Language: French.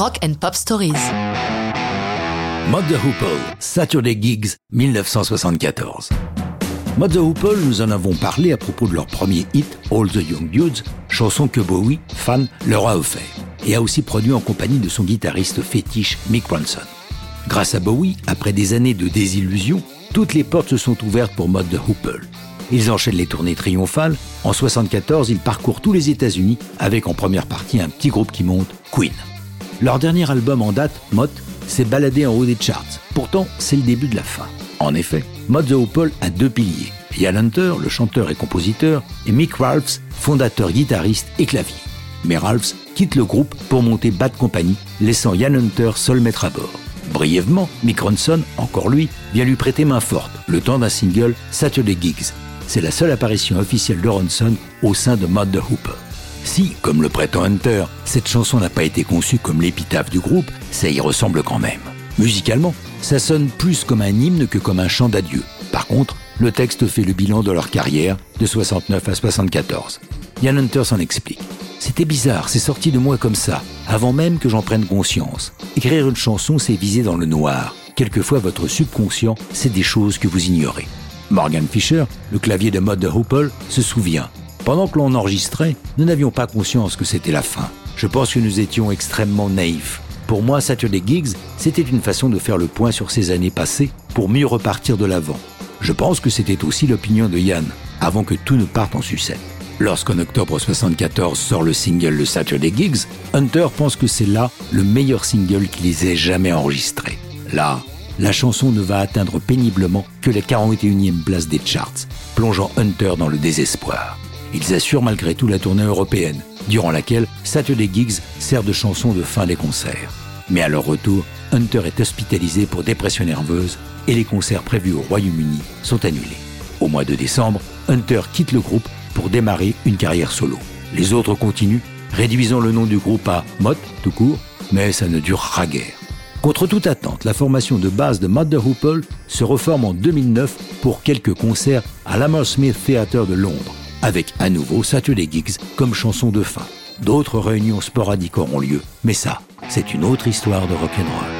Rock and Pop Stories. Mod the Hoople, Saturday Gigs, 1974. Mod the Hoople, nous en avons parlé à propos de leur premier hit, All the Young Dudes, chanson que Bowie, fan, leur a offert, et a aussi produit en compagnie de son guitariste fétiche Mick Ronson. Grâce à Bowie, après des années de désillusion, toutes les portes se sont ouvertes pour Mod the Hoople. Ils enchaînent les tournées triomphales. En 74, ils parcourent tous les États-Unis avec en première partie un petit groupe qui monte, Queen. Leur dernier album en date, Mott, s'est baladé en haut des charts. Pourtant, c'est le début de la fin. En effet, Mod the Hoople a deux piliers. Ian Hunter, le chanteur et compositeur, et Mick Ralphs, fondateur, guitariste et clavier. Mais Ralphs quitte le groupe pour monter Bad Company, laissant Ian Hunter seul mettre à bord. Brièvement, Mick Ronson, encore lui, vient lui prêter main forte, le temps d'un single Saturday Gigs. C'est la seule apparition officielle de Ronson au sein de Mod the Hoople. Si, comme le prétend Hunter, cette chanson n'a pas été conçue comme l'épitaphe du groupe, ça y ressemble quand même. Musicalement, ça sonne plus comme un hymne que comme un chant d'adieu. Par contre, le texte fait le bilan de leur carrière de 69 à 74. Ian Hunter s'en explique. C'était bizarre, c'est sorti de moi comme ça, avant même que j'en prenne conscience. Écrire une chanson, c'est viser dans le noir. Quelquefois, votre subconscient, c'est des choses que vous ignorez. Morgan Fisher, le clavier de mode de Hoople, se souvient. Pendant que l'on enregistrait, nous n'avions pas conscience que c'était la fin. Je pense que nous étions extrêmement naïfs. Pour moi, Saturday Gigs, c'était une façon de faire le point sur ces années passées pour mieux repartir de l'avant. Je pense que c'était aussi l'opinion de Yann, avant que tout ne parte en sucette. Lorsqu'en octobre 74 sort le single Le Saturday Gigs, Hunter pense que c'est là le meilleur single qu'ils aient jamais enregistré. Là, la chanson ne va atteindre péniblement que la 41e place des charts, plongeant Hunter dans le désespoir. Ils assurent malgré tout la tournée européenne, durant laquelle Saturday Gigs sert de chanson de fin des concerts. Mais à leur retour, Hunter est hospitalisé pour dépression nerveuse et les concerts prévus au Royaume-Uni sont annulés. Au mois de décembre, Hunter quitte le groupe pour démarrer une carrière solo. Les autres continuent, réduisant le nom du groupe à Mott tout court, mais ça ne durera guère. Contre toute attente, la formation de base de Mott the se reforme en 2009 pour quelques concerts à l'Hammersmith Theatre de Londres avec à nouveau Saturday Gigs comme chanson de fin. D'autres réunions sporadiques auront lieu, mais ça, c'est une autre histoire de rock'n'roll.